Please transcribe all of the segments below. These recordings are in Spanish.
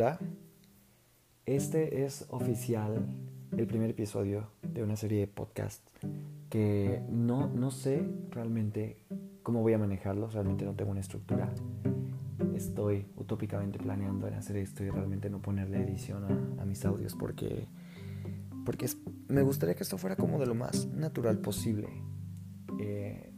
Hola, este es oficial el primer episodio de una serie de podcast que no, no sé realmente cómo voy a manejarlos, realmente no tengo una estructura. Estoy utópicamente planeando hacer esto y realmente no ponerle edición a, mis audios porque, porque me gustaría que esto fuera como de lo más natural posible. Eh,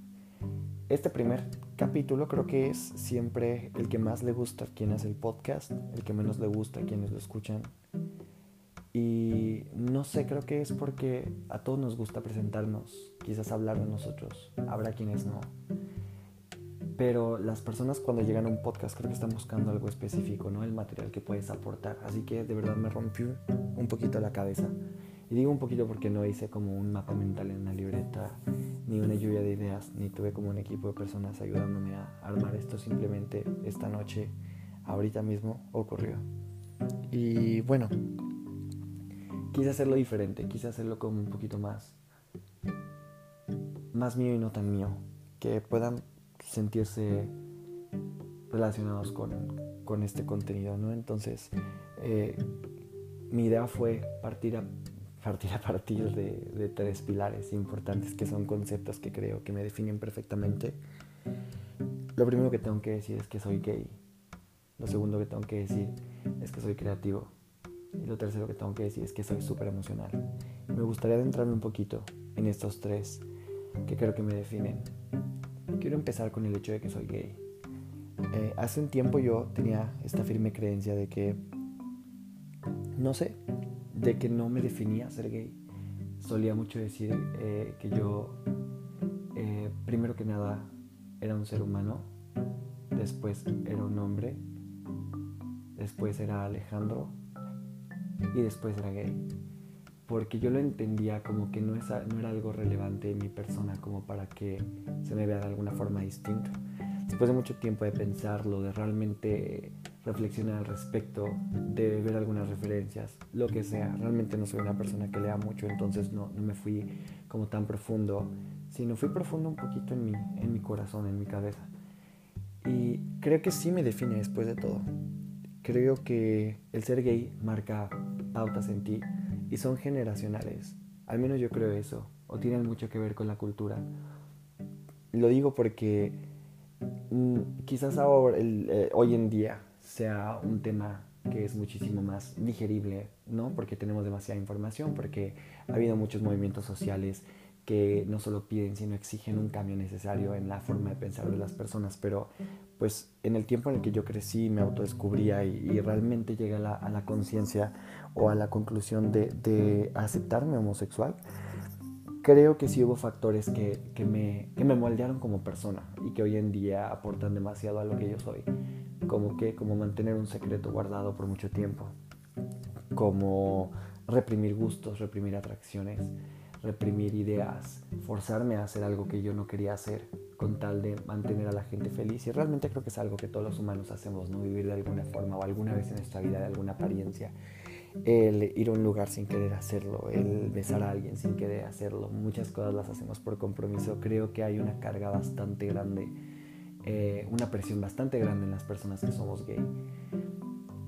este primer capítulo creo que es siempre el que más le gusta a quien hace el podcast, el que menos le gusta a quienes lo escuchan. Y no sé, creo que es porque a todos nos gusta presentarnos, quizás hablar de nosotros, habrá quienes no. Pero las personas cuando llegan a un podcast creo que están buscando algo específico, ¿no? El material que puedes aportar. Así que de verdad me rompió un poquito la cabeza. Y digo un poquito porque no hice como un mapa mental en una libreta, ni una lluvia de ideas, ni tuve como un equipo de personas ayudándome a armar esto. Simplemente esta noche, ahorita mismo, ocurrió. Y bueno, quise hacerlo diferente, quise hacerlo como un poquito más, más mío y no tan mío. Que puedan sentirse relacionados con, con este contenido, ¿no? Entonces, eh, mi idea fue partir a partir a partir de, tres pilares importantes que son conceptos que creo que me definen perfectamente. Lo primero que tengo que decir es que soy gay. Lo segundo que tengo que decir es que soy creativo. Y lo tercero que tengo que decir es que soy súper emocional. Me gustaría adentrarme un poquito en estos tres que creo que me definen. Quiero empezar con el hecho de que soy gay. Eh, hace un tiempo yo tenía esta firme creencia de que, no sé, de que no me definía ser gay. Solía mucho decir eh, que yo, eh, primero que nada, era un ser humano, después era un hombre, después era Alejandro y después era gay. Porque yo lo entendía como que no, no era algo relevante en mi persona como para que se me vea de alguna forma distinto. Después de mucho tiempo de pensarlo, de realmente reflexionar al respecto, de ver algunas referencias, lo que sea. Realmente no soy una persona que lea mucho, entonces no, no me fui como tan profundo, sino fui profundo un poquito en mi, en mi corazón, en mi cabeza. Y creo que sí me define después de todo. Creo que el ser gay marca pautas en ti y son generacionales. Al menos yo creo eso, o tienen mucho que ver con la cultura. Lo digo porque mm, quizás ahora, eh, hoy en día sea un tema que es muchísimo más digerible, ¿no? Porque tenemos demasiada información, porque ha habido muchos movimientos sociales que no solo piden, sino exigen un cambio necesario en la forma de pensar de las personas. Pero pues en el tiempo en el que yo crecí, me autodescubría y, y realmente llegué a la, conciencia o a la conclusión de, de, aceptarme homosexual, creo que sí hubo factores que, que, me, que me moldearon como persona y que hoy en día aportan demasiado a lo que yo soy como que, como mantener un secreto guardado por mucho tiempo, como reprimir gustos, reprimir atracciones, reprimir ideas, forzarme a hacer algo que yo no quería hacer con tal de mantener a la gente feliz. Y realmente creo que es algo que todos los humanos hacemos, ¿no? Vivir de alguna forma o alguna vez en nuestra vida de alguna apariencia. El ir a un lugar sin querer hacerlo, el besar a alguien sin querer hacerlo. Muchas cosas las hacemos por compromiso. Creo que hay una carga bastante grande eh, una presión bastante grande en las personas que somos gay.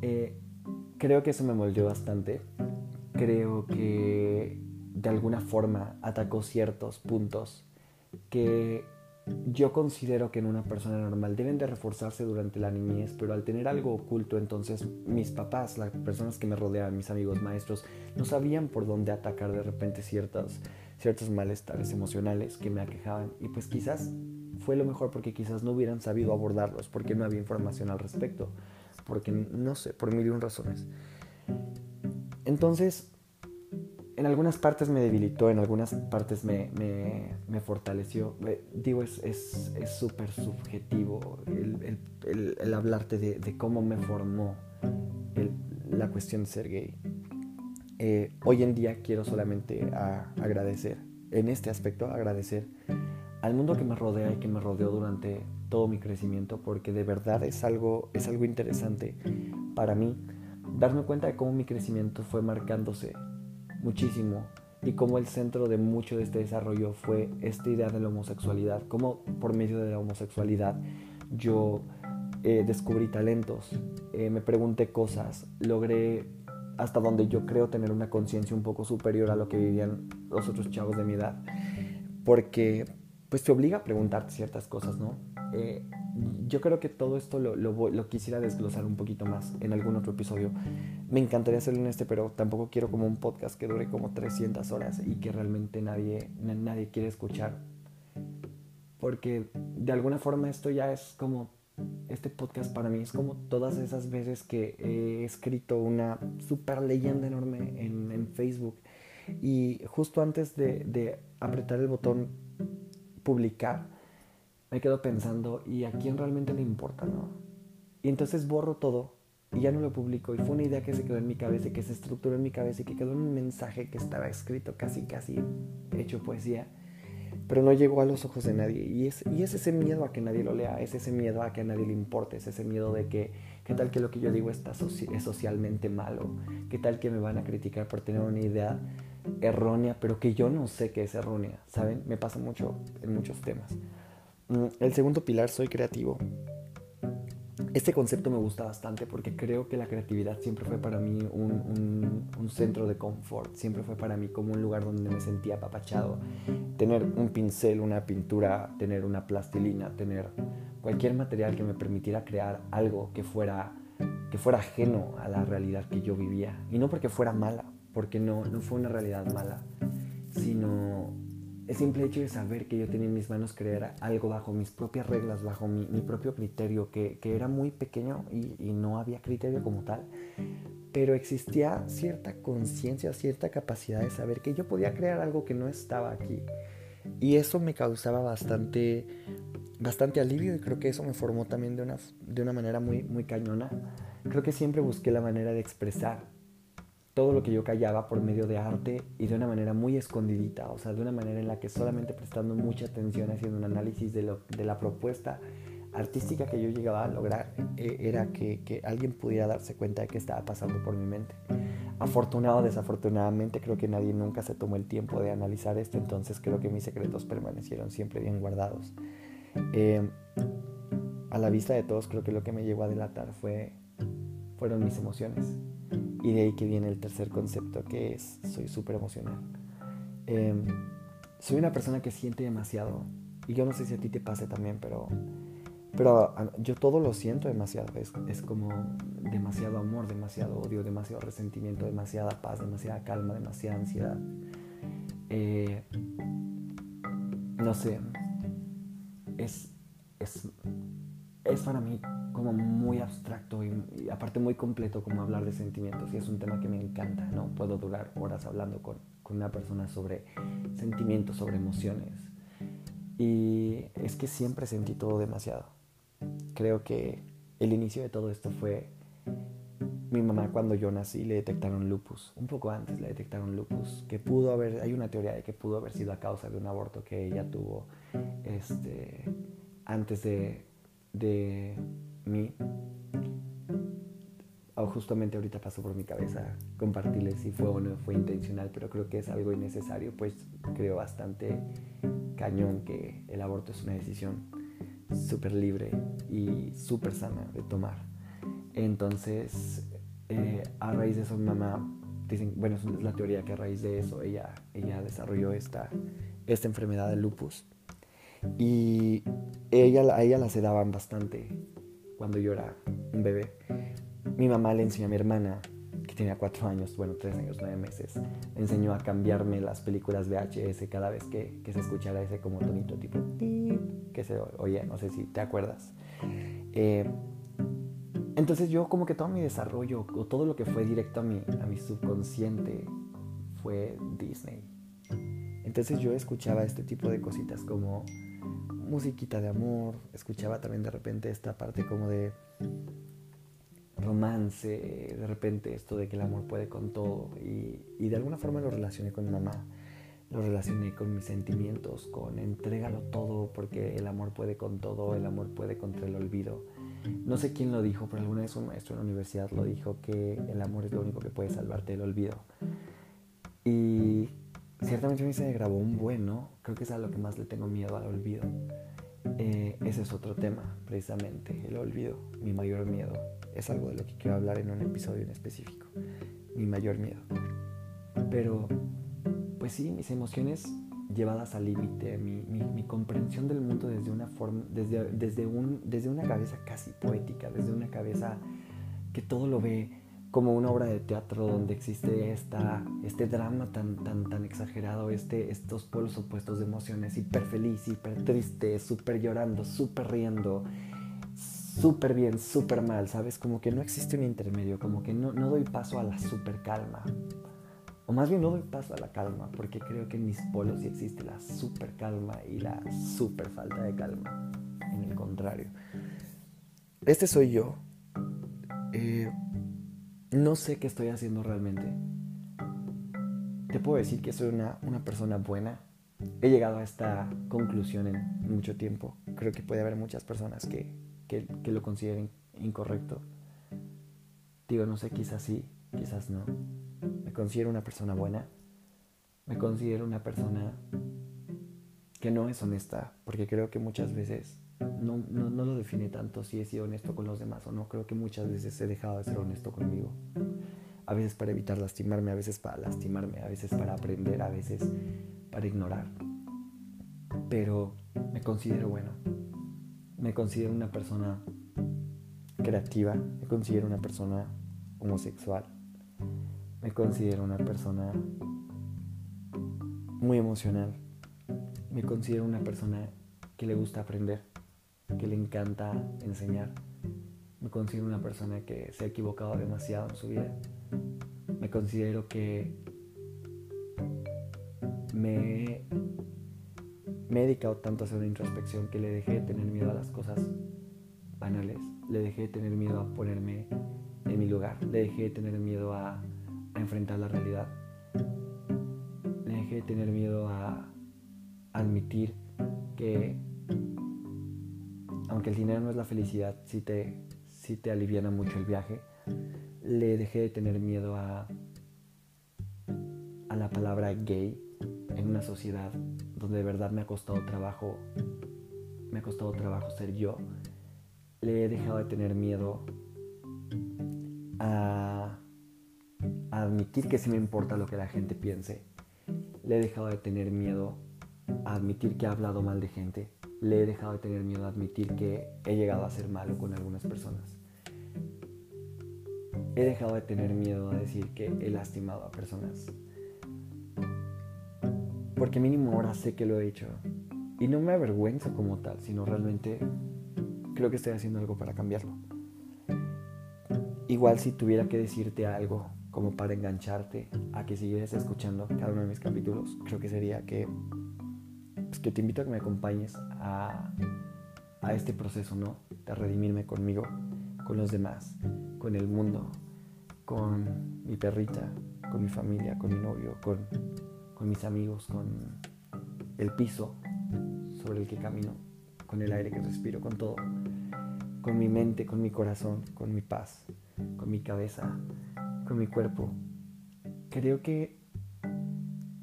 Eh, creo que eso me moldeó bastante. Creo que de alguna forma atacó ciertos puntos que yo considero que en una persona normal deben de reforzarse durante la niñez, pero al tener algo oculto, entonces mis papás, las personas que me rodeaban, mis amigos, maestros, no sabían por dónde atacar de repente ciertos, ciertos malestares emocionales que me aquejaban. Y pues quizás fue lo mejor porque quizás no hubieran sabido abordarlos, porque no había información al respecto, porque no sé, por mil y un razones. Entonces, en algunas partes me debilitó, en algunas partes me, me, fortaleció. digo, es súper es, subjetivo el, el, el, hablarte de, de, cómo me formó la cuestión de ser gay. Eh, hoy en día quiero solamente agradecer, en este aspecto agradecer al mundo que me rodea y que me rodeó durante todo mi crecimiento, porque de verdad es algo, es algo interesante para mí darme cuenta de cómo mi crecimiento fue marcándose muchísimo. Y cómo el centro de mucho de este desarrollo fue esta idea de la homosexualidad, cómo por medio de la homosexualidad yo eh, descubrí talentos, eh, me pregunté cosas, logré hasta donde yo creo tener una conciencia un poco superior a lo que vivían los otros chavos de mi edad, porque pues te obliga a preguntarte ciertas cosas, ¿no? Eh, yo creo que todo esto lo, lo, quisiera desglosar un poquito más en algún otro episodio. Me encantaría hacerlo en este, pero tampoco quiero como un podcast que dure como 300 horas y que realmente nadie, nadie quiere escuchar. Porque de alguna forma esto ya es como, este podcast para mí es como todas esas veces que he escrito una super leyenda enorme en, en Facebook y justo antes de, de apretar el botón publicar, me quedo pensando, ¿y a quién realmente le importa, no? Y entonces borro todo y ya no lo publico. Y fue una idea que se quedó en mi cabeza y que se estructuró en mi cabeza y que quedó en un mensaje que estaba escrito casi, casi hecho poesía. Pero no llegó a los ojos de nadie. Y es, y es ese miedo a que nadie lo lea, es ese miedo a que a nadie le importe, es ese miedo de que, ¿qué tal que lo que yo digo está es socialmente malo? ¿Qué tal que me van a criticar por tener una idea errónea, pero que yo no sé que es errónea? ¿Saben? Me pasa mucho en muchos temas. Mm, el segundo pilar, soy creativo. Este concepto me gusta bastante porque creo que la creatividad siempre fue para mí un, centro de confort, siempre fue para mí como un lugar donde me sentía apapachado. Tener un pincel, una pintura, tener una plastilina, tener cualquier material que me permitiera crear algo que fuera, que fuera ajeno a la realidad que yo vivía. Y no porque fuera mala, porque no, no fue una realidad mala, sino el simple hecho de saber que yo tenía en mis manos crear algo bajo mis propias reglas, bajo mi, propio criterio, que, era muy pequeño y, no había criterio como tal, pero existía cierta conciencia, cierta capacidad de saber que yo podía crear algo que no estaba aquí. Y eso me causaba bastante, bastante alivio y creo que eso me formó también de una, de una manera muy, muy cañona. Creo que siempre busqué la manera de expresar todo lo que yo callaba por medio de arte y de una manera muy escondidita, o sea, de una manera en la que solamente prestando mucha atención, haciendo un análisis de, lo, de la propuesta artística que yo llegaba a lograr, eh, era que, que, alguien pudiera darse cuenta de qué estaba pasando por mi mente. Afortunado o desafortunadamente, creo que nadie nunca se tomó el tiempo de analizar esto, entonces creo que mis secretos permanecieron siempre bien guardados. Eh, a la vista de todos, creo que lo que me llevó a delatar fue, fueron mis emociones y de ahí que viene el tercer concepto, que es soy súper emocional. Em, soy una persona que siente demasiado. Y yo no sé si a ti te pase también, pero, pero yo todo lo siento demasiado. Es, es como demasiado amor, demasiado odio, demasiado resentimiento, demasiada paz, demasiada calma, demasiada ansiedad. Eh, no sé, es, es, es para mí como muy abstracto y, aparte muy completo como hablar de sentimientos y es un tema que me encanta, ¿no? Puedo durar horas hablando con, con una persona sobre sentimientos, sobre emociones y es que siempre sentí todo demasiado. Creo que el inicio de todo esto fue mi mamá cuando yo nací le detectaron lupus, un poco antes le detectaron lupus, que pudo haber, hay una teoría de que pudo haber sido a causa de un aborto que ella tuvo este, antes de, de mí. O justamente ahorita pasó por mi cabeza compartirles si fue o no fue intencional, pero creo que es algo innecesario, pues creo bastante cañón que el aborto es una decisión súper libre y súper sana de tomar. Entonces, eh, a raíz de eso, mi mamá, dicen, bueno, es la teoría que a raíz de eso ella, ella desarrolló esta, esta enfermedad de lupus. Y ella, a ella la sedaban bastante cuando yo era un bebé. Mi mamá le enseñó a mi hermana, que tenía cuatro años, bueno, tres años, nueve meses, le enseñó a cambiarme las películas VHS cada vez que, se escuchara ese como tonito tipo que se oye, no sé si te acuerdas. Eh, entonces yo como que todo mi desarrollo o todo lo que fue directo a mi, a mi subconsciente fue Disney. Entonces yo escuchaba este tipo de cositas como musiquita de amor, escuchaba también de repente esta parte como de romance, de repente esto de que el amor puede con todo y, y de alguna forma lo relacioné con mi mamá, lo relacioné con mis sentimientos, con entrégalo todo porque el amor puede con todo, el amor puede contra el olvido. No sé quién lo dijo, pero alguna vez un maestro en la universidad lo dijo que el amor es lo único que puede salvarte del olvido. Y ciertamente a mí se me grabó un buen. Creo que es a lo que más le tengo miedo, al olvido. eh, ese es otro tema, precisamente, el olvido, mi mayor miedo. Es algo de lo que quiero hablar en un episodio en específico, mi mayor miedo. Pero, pues sí, mis emociones llevadas al límite, mi, mi, comprensión del mundo desde una forma, desde, desde, un, desde una cabeza casi poética, desde una cabeza que todo lo ve como una obra de teatro donde existe esta, este drama tan, tan, tan exagerado, este, estos polos opuestos de emociones, hiper feliz, hiper triste, súper llorando, súper riendo, súper bien, súper mal, ¿sabes? Como que no existe un intermedio, como que no, no doy paso a la súper calma. O más bien no doy paso a la calma, porque creo que en mis polos sí existe la súper calma y la súper falta de calma. En el contrario. Este soy yo. Eh, no sé qué estoy haciendo realmente. Te puedo decir que soy una, persona buena. He llegado a esta conclusión en mucho tiempo. Creo que puede haber muchas personas que, que, lo consideren incorrecto. Digo, no sé, quizás sí, quizás no. Me considero una persona buena. Me considero una persona que no es honesta, porque creo que muchas veces no, no, lo define tanto si he sido honesto con los demás o no. Creo que muchas veces he dejado de ser honesto conmigo. A veces para evitar lastimarme, a veces para lastimarme, a veces para aprender, a veces para ignorar. Pero me considero bueno. Me considero una persona creativa. Me considero una persona homosexual. Me considero una persona muy emocional. Me considero una persona que le gusta aprender que le encanta enseñar. Me considero una persona que se ha equivocado demasiado en su vida. Me considero que me, he dedicado tanto a hacer una introspección que le dejé de tener miedo a las cosas banales. Le dejé de tener miedo a ponerme en mi lugar. Le dejé de tener miedo a, a enfrentar la realidad. Le dejé de tener miedo a admitir que aunque el dinero no es la felicidad, sí te, sí te aliviana mucho el viaje, le dejé de tener miedo a, a la palabra gay en una sociedad donde de verdad me ha costado trabajo, me ha costado trabajo ser yo. Le he dejado de tener miedo a, a admitir que sí me importa lo que la gente piense. Le he dejado de tener miedo a admitir que he hablado mal de gente le he dejado de tener miedo a admitir que he llegado a ser malo con algunas personas. He dejado de tener miedo a decir que he lastimado a personas. Porque mínimo ahora sé que lo he hecho. Y no me avergüenza como tal, sino realmente creo que estoy haciendo algo para cambiarlo. Igual si tuviera que decirte algo como para engancharte a que siguieras escuchando cada uno de mis capítulos, creo que sería que pues, que te invito a que me acompañes a, a este proceso, ¿no? De redimirme conmigo, con los demás, con el mundo, con mi perrita, con mi familia, con mi novio, con, con mis amigos, con el piso sobre el que camino, con el aire que respiro, con todo, con mi mente, con mi corazón, con mi paz, con mi cabeza, con mi cuerpo. Creo que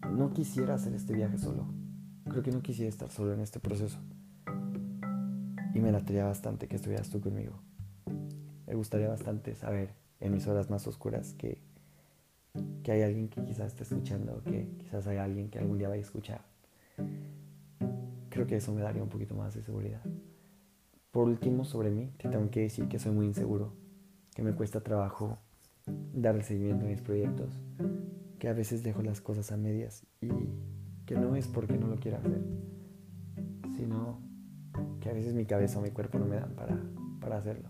no quisiera hacer este viaje solo Creo que no quisiera estar solo en este proceso. Y me latería bastante que estuvieras tú conmigo. Me gustaría bastante saber en mis horas más oscuras que, que hay alguien que quizás esté escuchando, que quizás hay alguien que algún día vaya a escuchar. Creo que eso me daría un poquito más de seguridad. Por último, sobre mí, te tengo que decir que soy muy inseguro, que me cuesta trabajo dar el seguimiento a mis proyectos, que a veces dejo las cosas a medias y que no es porque no lo quiera hacer, sino que a veces mi cabeza o mi cuerpo no me dan para, para hacerlo.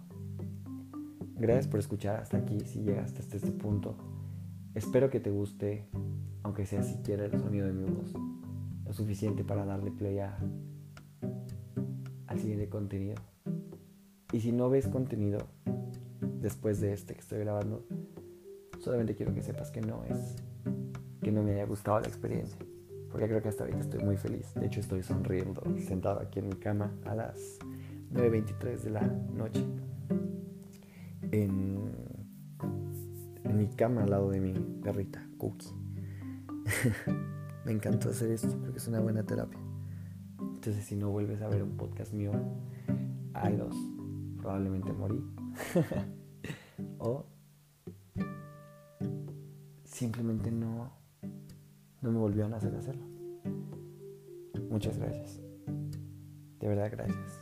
Gracias por escuchar hasta aquí, si llegaste hasta este punto. Espero que te guste, aunque sea siquiera el sonido de mi voz, lo suficiente para darle play a, al siguiente contenido. Y si no ves contenido después de este que estoy grabando, solamente quiero que sepas que no es que no me haya gustado la experiencia porque creo que hasta ahorita estoy muy feliz. De hecho, estoy sonriendo, sentado aquí en mi cama a las 9.23 de la noche. En, en mi cama al lado de mi perrita, Cookie. Me encantó hacer esto, porque es una buena terapia. Entonces si no vuelves a ver un podcast mío, hay dos. Probablemente morí. o simplemente no, no me volvieron a hacer hacerlo. Muchas gracias. De verdad, gracias.